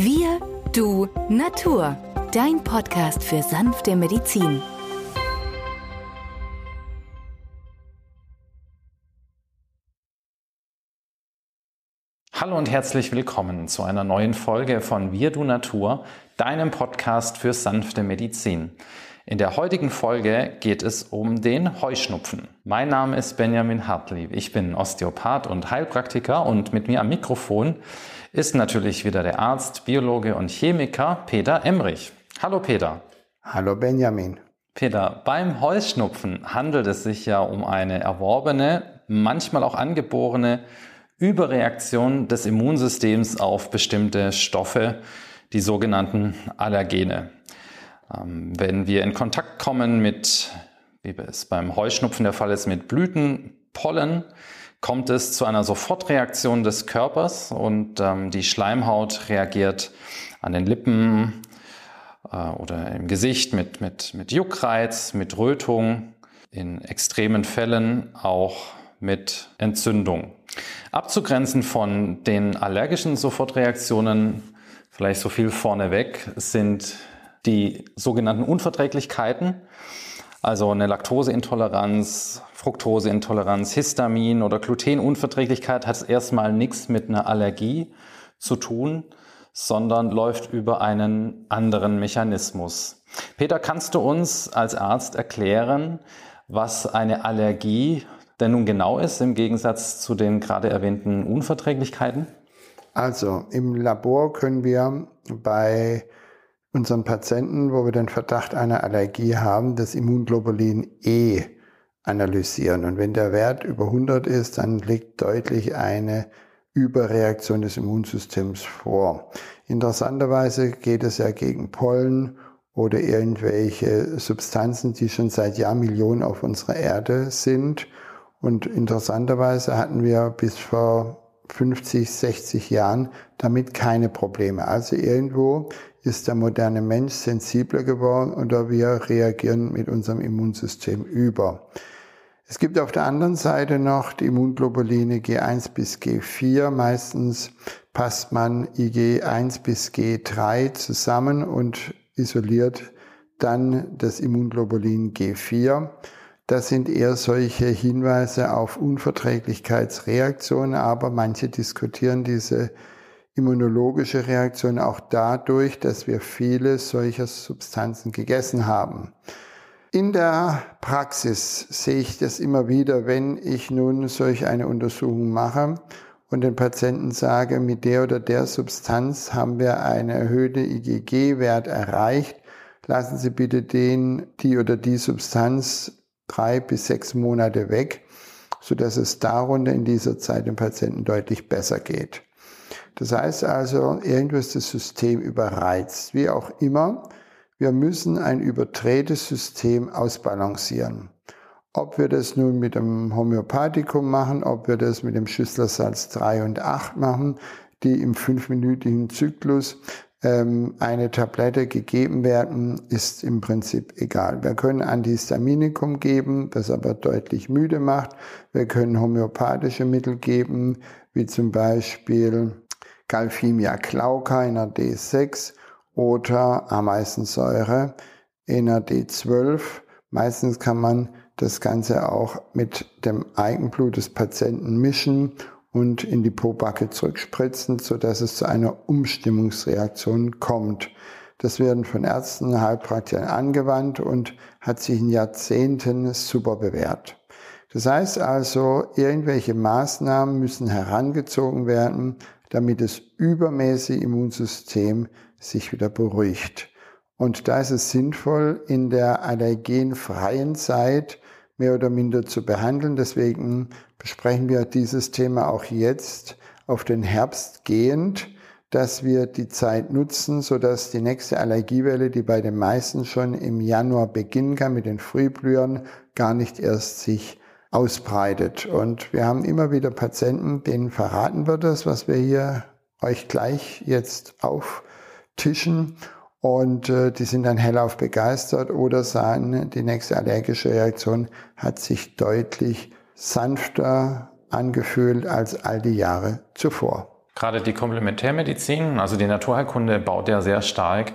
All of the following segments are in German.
Wir, du, Natur. Dein Podcast für sanfte Medizin. Hallo und herzlich willkommen zu einer neuen Folge von Wir, du, Natur, deinem Podcast für sanfte Medizin. In der heutigen Folge geht es um den Heuschnupfen. Mein Name ist Benjamin Hartlieb. Ich bin Osteopath und Heilpraktiker und mit mir am Mikrofon ist natürlich wieder der Arzt, Biologe und Chemiker Peter Emrich. Hallo Peter. Hallo Benjamin. Peter, beim Heuschnupfen handelt es sich ja um eine erworbene, manchmal auch angeborene Überreaktion des Immunsystems auf bestimmte Stoffe, die sogenannten Allergene. Ähm, wenn wir in Kontakt kommen mit, wie es beim Heuschnupfen der Fall ist, mit Blütenpollen, kommt es zu einer Sofortreaktion des Körpers und ähm, die Schleimhaut reagiert an den Lippen äh, oder im Gesicht mit, mit, mit Juckreiz, mit Rötung, in extremen Fällen auch mit Entzündung. Abzugrenzen von den allergischen Sofortreaktionen, vielleicht so viel vorneweg, sind die sogenannten Unverträglichkeiten, also eine Laktoseintoleranz, Fructoseintoleranz, Histamin oder Glutenunverträglichkeit hat erstmal nichts mit einer Allergie zu tun, sondern läuft über einen anderen Mechanismus. Peter, kannst du uns als Arzt erklären, was eine Allergie denn nun genau ist im Gegensatz zu den gerade erwähnten Unverträglichkeiten? Also im Labor können wir bei unseren Patienten, wo wir den Verdacht einer Allergie haben, das Immunglobulin E analysieren. Und wenn der Wert über 100 ist, dann liegt deutlich eine Überreaktion des Immunsystems vor. Interessanterweise geht es ja gegen Pollen oder irgendwelche Substanzen, die schon seit Jahrmillionen auf unserer Erde sind. Und interessanterweise hatten wir bis vor 50, 60 Jahren damit keine Probleme. Also irgendwo ist der moderne Mensch sensibler geworden oder wir reagieren mit unserem Immunsystem über. Es gibt auf der anderen Seite noch die Immunglobuline G1 bis G4. Meistens passt man IG1 bis G3 zusammen und isoliert dann das Immunglobulin G4. Das sind eher solche Hinweise auf Unverträglichkeitsreaktionen, aber manche diskutieren diese immunologische Reaktion auch dadurch, dass wir viele solcher Substanzen gegessen haben. In der Praxis sehe ich das immer wieder, wenn ich nun solch eine Untersuchung mache und den Patienten sage, mit der oder der Substanz haben wir einen erhöhten IgG-Wert erreicht, lassen Sie bitte den, die oder die Substanz drei bis sechs Monate weg, so dass es darunter in dieser Zeit dem Patienten deutlich besser geht. Das heißt also, irgendwo ist das System überreizt. Wie auch immer, wir müssen ein überdrehtes System ausbalancieren. Ob wir das nun mit dem Homöopathikum machen, ob wir das mit dem Schüsslersalz 3 und 8 machen, die im fünfminütigen Zyklus ähm, eine Tablette gegeben werden, ist im Prinzip egal. Wir können Antihistaminikum geben, das aber deutlich müde macht. Wir können homöopathische Mittel geben, wie zum Beispiel Galphimia glauca in der D6 oder Ameisensäure in der D12. Meistens kann man das Ganze auch mit dem Eigenblut des Patienten mischen und in die Pobacke zurückspritzen, sodass es zu einer Umstimmungsreaktion kommt. Das werden von Ärzten, Heilpraktikern angewandt und hat sich in Jahrzehnten super bewährt. Das heißt also, irgendwelche Maßnahmen müssen herangezogen werden, damit das übermäßige Immunsystem sich wieder beruhigt. Und da ist es sinnvoll, in der allergenfreien Zeit mehr oder minder zu behandeln. Deswegen besprechen wir dieses Thema auch jetzt auf den Herbst gehend, dass wir die Zeit nutzen, sodass die nächste Allergiewelle, die bei den meisten schon im Januar beginnen kann mit den Frühblühern, gar nicht erst sich ausbreitet. Und wir haben immer wieder Patienten, denen verraten wir das, was wir hier euch gleich jetzt auftischen. Und äh, die sind dann hellauf begeistert oder sagen, die nächste allergische Reaktion hat sich deutlich sanfter angefühlt als all die Jahre zuvor. Gerade die Komplementärmedizin, also die Naturheilkunde, baut ja sehr stark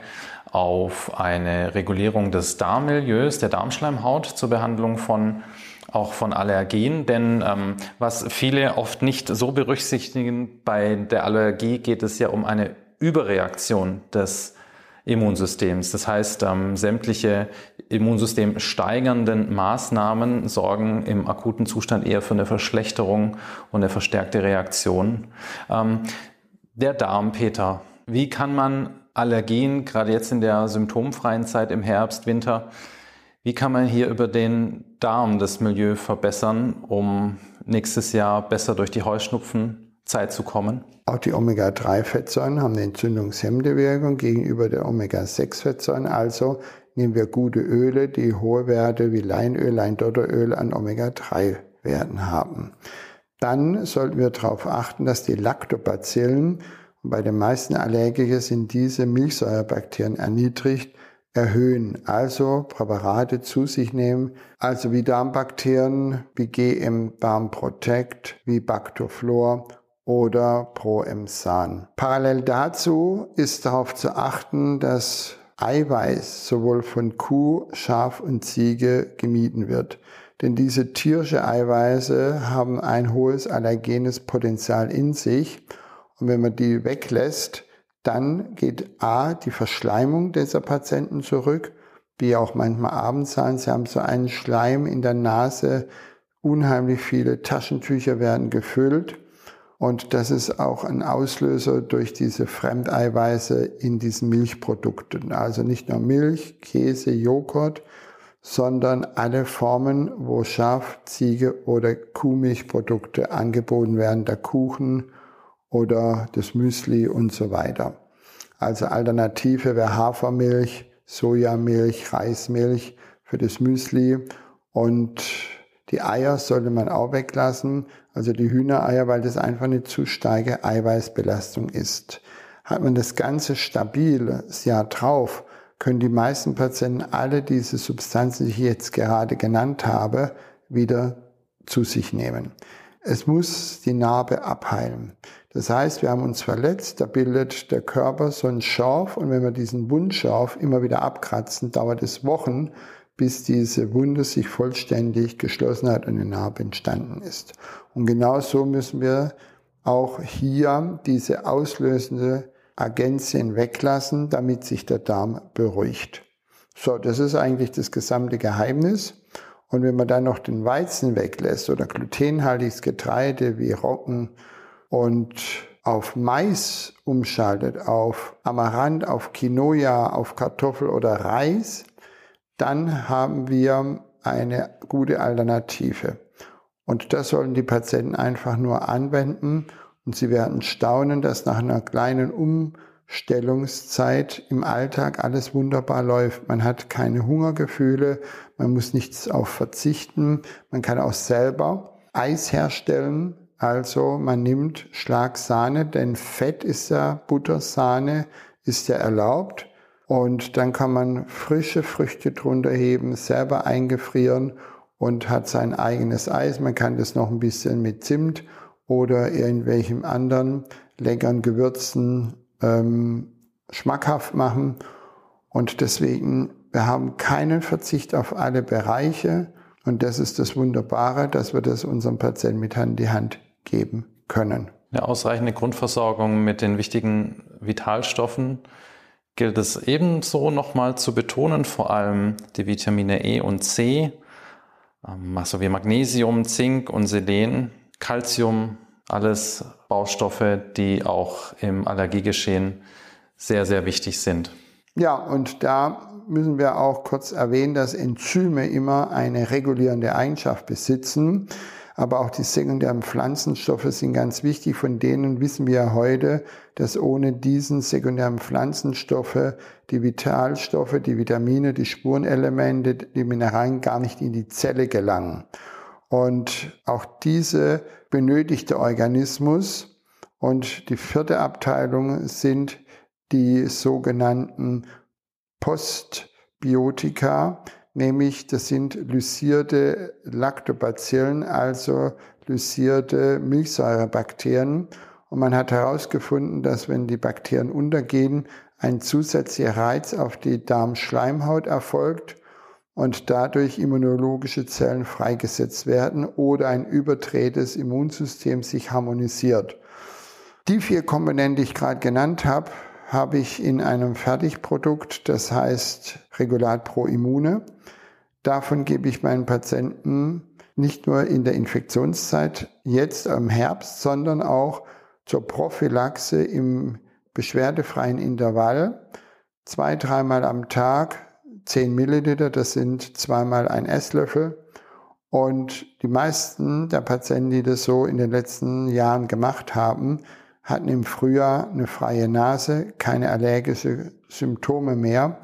auf eine Regulierung des Darmmilieus, der Darmschleimhaut zur Behandlung von auch von Allergien, denn ähm, was viele oft nicht so berücksichtigen, bei der Allergie geht es ja um eine Überreaktion des Immunsystems. Das heißt, ähm, sämtliche Immunsystem steigernden Maßnahmen sorgen im akuten Zustand eher für eine Verschlechterung und eine verstärkte Reaktion. Ähm, der Darm, Peter, wie kann man Allergien, gerade jetzt in der symptomfreien Zeit im Herbst, Winter, wie kann man hier über den Darm das Milieu verbessern, um nächstes Jahr besser durch die Heuschnupfenzeit zu kommen? Auch die Omega-3-Fettsäuren haben eine entzündungshemmende Wirkung gegenüber der Omega-6-Fettsäuren. Also nehmen wir gute Öle, die hohe Werte wie Leinöl, Leindotteröl an Omega-3-Werten haben. Dann sollten wir darauf achten, dass die Lactobacillen, bei den meisten Allergikern sind diese Milchsäurebakterien erniedrigt, erhöhen, also Präparate zu sich nehmen, also wie Darmbakterien, wie GM Darm Protect, wie Bactoflor oder Proemsan. Parallel dazu ist darauf zu achten, dass Eiweiß sowohl von Kuh, Schaf und Ziege gemieden wird. Denn diese tierische Eiweiße haben ein hohes allergenes Potenzial in sich. Und wenn man die weglässt, dann geht A, die Verschleimung dieser Patienten zurück, wie auch manchmal abends sein. Sie haben so einen Schleim in der Nase, unheimlich viele Taschentücher werden gefüllt. Und das ist auch ein Auslöser durch diese Fremdeiweiße in diesen Milchprodukten. Also nicht nur Milch, Käse, Joghurt, sondern alle Formen, wo Schaf, Ziege oder Kuhmilchprodukte angeboten werden, der Kuchen, oder das Müsli und so weiter. Also Alternative wäre Hafermilch, Sojamilch, Reismilch für das Müsli und die Eier sollte man auch weglassen, also die Hühnereier, weil das einfach eine zu starke Eiweißbelastung ist. Hat man das Ganze stabil das Jahr drauf, können die meisten Patienten alle diese Substanzen, die ich jetzt gerade genannt habe, wieder zu sich nehmen. Es muss die Narbe abheilen. Das heißt, wir haben uns verletzt, da bildet der Körper so einen Schorf und wenn wir diesen Wundschorf immer wieder abkratzen, dauert es Wochen, bis diese Wunde sich vollständig geschlossen hat und eine Narbe entstanden ist. Und genau so müssen wir auch hier diese auslösende Agenzien weglassen, damit sich der Darm beruhigt. So, das ist eigentlich das gesamte Geheimnis. Und wenn man dann noch den Weizen weglässt oder glutenhaltiges Getreide wie Roggen, und auf Mais umschaltet, auf Amaranth, auf Quinoa, auf Kartoffel oder Reis, dann haben wir eine gute Alternative. Und das sollen die Patienten einfach nur anwenden und sie werden staunen, dass nach einer kleinen Umstellungszeit im Alltag alles wunderbar läuft. Man hat keine Hungergefühle, man muss nichts auf verzichten, man kann auch selber Eis herstellen, also man nimmt Schlagsahne, denn Fett ist ja Buttersahne, ist ja erlaubt. Und dann kann man frische Früchte drunter heben, selber eingefrieren und hat sein eigenes Eis. Man kann das noch ein bisschen mit Zimt oder irgendwelchen anderen leckeren Gewürzen ähm, schmackhaft machen. Und deswegen, wir haben keinen Verzicht auf alle Bereiche. Und das ist das Wunderbare, dass wir das unserem Patienten mit Hand in die Hand geben können. Eine ausreichende Grundversorgung mit den wichtigen Vitalstoffen gilt es ebenso nochmal zu betonen, vor allem die Vitamine E und C, ähm, also wie Magnesium, Zink und Selen, Calcium, alles Baustoffe, die auch im Allergiegeschehen sehr, sehr wichtig sind. Ja, und da müssen wir auch kurz erwähnen, dass Enzyme immer eine regulierende Eigenschaft besitzen aber auch die sekundären Pflanzenstoffe sind ganz wichtig. Von denen wissen wir heute, dass ohne diesen sekundären Pflanzenstoffe die Vitalstoffe, die Vitamine, die Spurenelemente, die Mineralien gar nicht in die Zelle gelangen. Und auch diese benötigt der Organismus. Und die vierte Abteilung sind die sogenannten Postbiotika, nämlich das sind lysierte Lactobacillen, also lysierte Milchsäurebakterien. Und man hat herausgefunden, dass wenn die Bakterien untergehen, ein zusätzlicher Reiz auf die Darmschleimhaut erfolgt und dadurch immunologische Zellen freigesetzt werden oder ein Überdreh des Immunsystems sich harmonisiert. Die vier Komponenten, die ich gerade genannt habe, habe ich in einem Fertigprodukt, das heißt Regulat Pro Immune. Davon gebe ich meinen Patienten nicht nur in der Infektionszeit jetzt im Herbst, sondern auch zur Prophylaxe im beschwerdefreien Intervall zwei, dreimal am Tag 10 Milliliter, das sind zweimal ein Esslöffel. Und die meisten der Patienten, die das so in den letzten Jahren gemacht haben, hatten im Frühjahr eine freie Nase, keine allergischen Symptome mehr.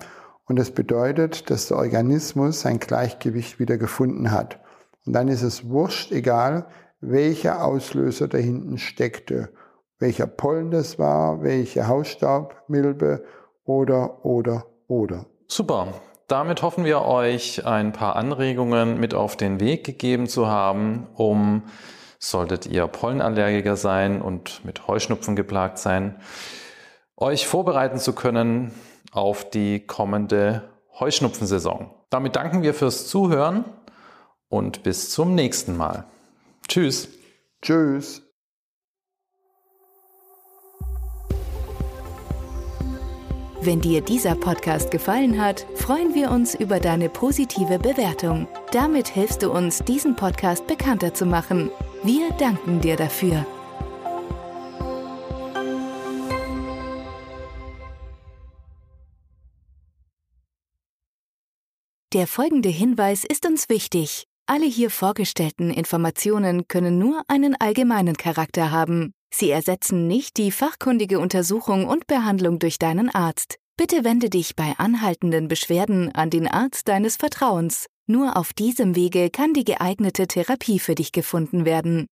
Und das bedeutet, dass der Organismus sein Gleichgewicht wieder gefunden hat. Und dann ist es wurscht, egal welcher Auslöser da hinten steckte, welcher Pollen das war, welche Hausstaubmilbe oder, oder, oder. Super. Damit hoffen wir euch ein paar Anregungen mit auf den Weg gegeben zu haben, um, solltet ihr Pollenallergiker sein und mit Heuschnupfen geplagt sein, euch vorbereiten zu können auf die kommende Heuschnupfensaison. Damit danken wir fürs Zuhören und bis zum nächsten Mal. Tschüss. Tschüss. Wenn dir dieser Podcast gefallen hat, freuen wir uns über deine positive Bewertung. Damit hilfst du uns, diesen Podcast bekannter zu machen. Wir danken dir dafür. Der folgende Hinweis ist uns wichtig. Alle hier vorgestellten Informationen können nur einen allgemeinen Charakter haben. Sie ersetzen nicht die fachkundige Untersuchung und Behandlung durch deinen Arzt. Bitte wende dich bei anhaltenden Beschwerden an den Arzt deines Vertrauens. Nur auf diesem Wege kann die geeignete Therapie für dich gefunden werden.